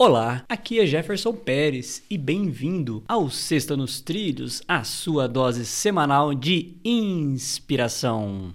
Olá, aqui é Jefferson Pérez e bem-vindo ao Sexta nos Trilhos, a sua dose semanal de inspiração.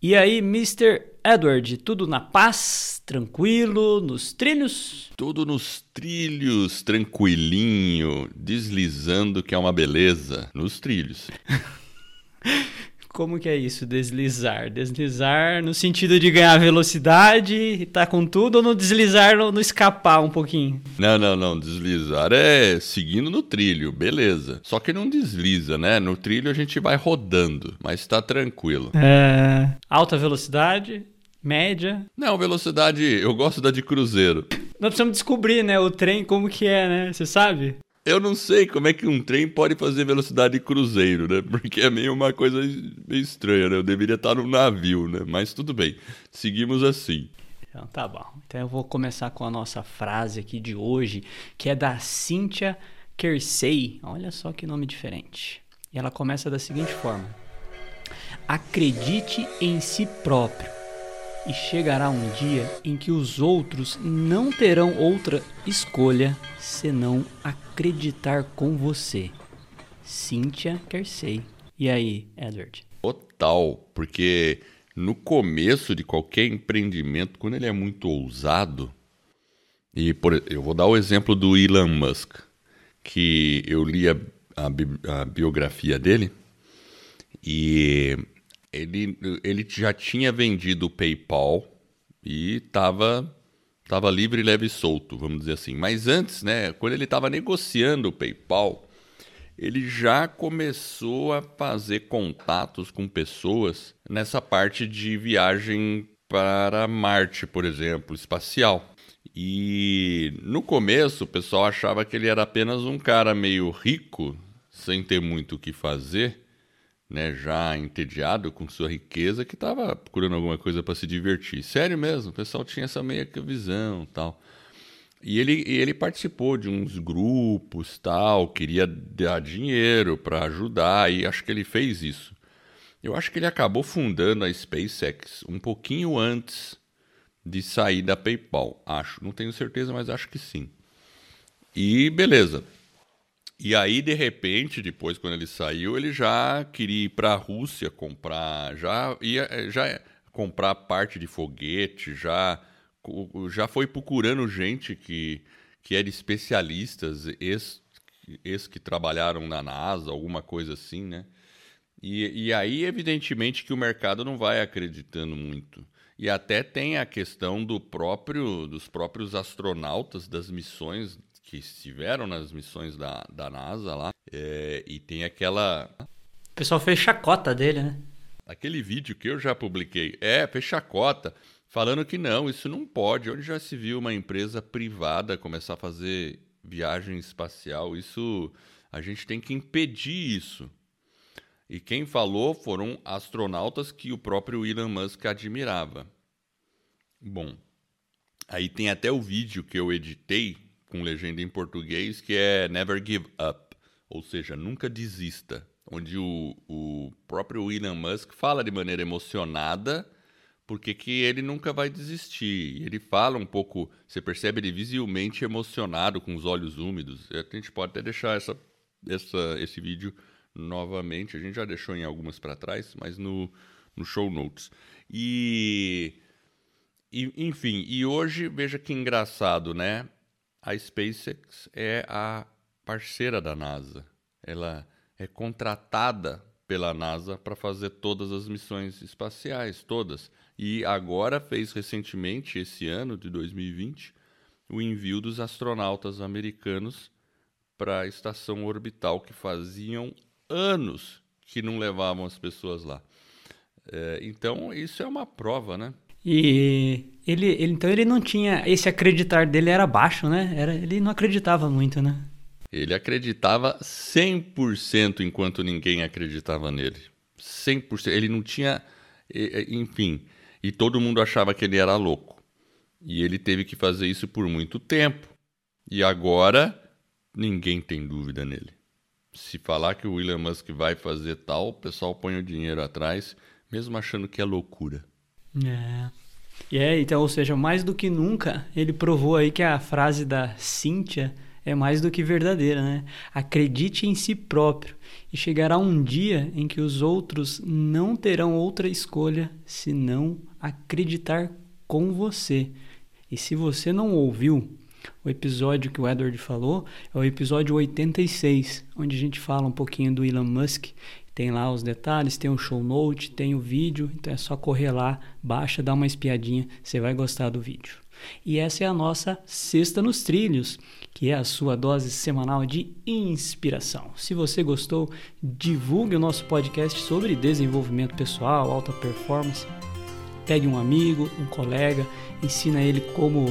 E aí, Mr. Edward, tudo na paz, tranquilo, nos trilhos? Tudo nos trilhos, tranquilinho, deslizando que é uma beleza, nos trilhos. Como que é isso, deslizar? Deslizar no sentido de ganhar velocidade e tá com tudo ou no deslizar, no, no escapar um pouquinho? Não, não, não. Deslizar é seguindo no trilho, beleza. Só que não desliza, né? No trilho a gente vai rodando, mas tá tranquilo. É. Alta velocidade, média. Não, velocidade, eu gosto da de cruzeiro. Nós precisamos descobrir, né, o trem como que é, né? Você sabe? Eu não sei como é que um trem pode fazer velocidade de cruzeiro, né? Porque é meio uma coisa meio estranha, né? Eu deveria estar num navio, né? Mas tudo bem, seguimos assim. Então tá bom. Então eu vou começar com a nossa frase aqui de hoje, que é da Cynthia Kersey. Olha só que nome diferente. E ela começa da seguinte forma: Acredite em si próprio e chegará um dia em que os outros não terão outra escolha senão acreditar com você. Cynthia Kersey. E aí, Edward? Total, porque no começo de qualquer empreendimento, quando ele é muito ousado, e por, eu vou dar o exemplo do Elon Musk, que eu li a, a, a biografia dele e ele, ele já tinha vendido o PayPal e estava tava livre, leve e solto, vamos dizer assim. Mas antes, né, quando ele estava negociando o PayPal, ele já começou a fazer contatos com pessoas nessa parte de viagem para Marte, por exemplo, espacial. E no começo o pessoal achava que ele era apenas um cara meio rico, sem ter muito o que fazer né, já entediado com sua riqueza, que estava procurando alguma coisa para se divertir. Sério mesmo, o pessoal tinha essa meia visão tal. E ele, ele participou de uns grupos tal, queria dar dinheiro para ajudar, e acho que ele fez isso. Eu acho que ele acabou fundando a SpaceX um pouquinho antes de sair da PayPal. Acho, não tenho certeza, mas acho que sim. E beleza. E aí, de repente, depois, quando ele saiu, ele já queria ir para a Rússia comprar, já ia eh, já comprar parte de foguete, já, já foi procurando gente que, que era especialistas, ex, ex que trabalharam na NASA, alguma coisa assim, né? E, e aí, evidentemente, que o mercado não vai acreditando muito. E até tem a questão do próprio, dos próprios astronautas das missões que estiveram nas missões da, da NASA lá. É, e tem aquela. O pessoal fez chacota dele, né? Aquele vídeo que eu já publiquei. É, fez chacota. Falando que não, isso não pode. Onde já se viu uma empresa privada começar a fazer viagem espacial? Isso. A gente tem que impedir isso. E quem falou foram astronautas que o próprio Elon Musk admirava. Bom, aí tem até o vídeo que eu editei com legenda em português, que é Never Give Up, ou seja, nunca desista, onde o, o próprio Elon Musk fala de maneira emocionada porque que ele nunca vai desistir. Ele fala um pouco, você percebe ele visivelmente emocionado, com os olhos úmidos. A gente pode até deixar essa, essa, esse vídeo novamente, a gente já deixou em algumas para trás, mas no, no show notes. E, e, enfim, e hoje, veja que engraçado, né? A SpaceX é a parceira da NASA. Ela é contratada pela NASA para fazer todas as missões espaciais, todas. E agora fez recentemente, esse ano de 2020, o envio dos astronautas americanos para a estação orbital, que faziam anos que não levavam as pessoas lá. É, então, isso é uma prova, né? E ele, ele, então ele não tinha. Esse acreditar dele era baixo, né? Era, ele não acreditava muito, né? Ele acreditava 100% enquanto ninguém acreditava nele. 100%. Ele não tinha. Enfim. E todo mundo achava que ele era louco. E ele teve que fazer isso por muito tempo. E agora ninguém tem dúvida nele. Se falar que o Elon Musk vai fazer tal, o pessoal põe o dinheiro atrás, mesmo achando que é loucura. É. E é, então, ou seja, mais do que nunca, ele provou aí que a frase da Cíntia é mais do que verdadeira, né? Acredite em si próprio e chegará um dia em que os outros não terão outra escolha senão acreditar com você. E se você não ouviu o episódio que o Edward falou, é o episódio 86, onde a gente fala um pouquinho do Elon Musk. Tem lá os detalhes, tem o show note, tem o vídeo, então é só correr lá, baixa, dá uma espiadinha, você vai gostar do vídeo. E essa é a nossa Sexta nos Trilhos, que é a sua dose semanal de inspiração. Se você gostou, divulgue o nosso podcast sobre desenvolvimento pessoal, alta performance. Pegue um amigo, um colega, ensina ele como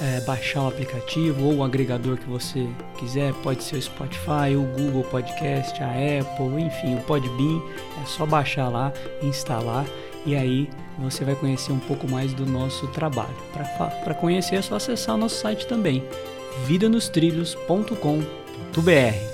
é, baixar o aplicativo ou o agregador que você quiser, pode ser o Spotify, o Google Podcast, a Apple, enfim, o Podbean. É só baixar lá, instalar e aí você vai conhecer um pouco mais do nosso trabalho. Para conhecer é só acessar o nosso site também, vidanostrilhos.com.br.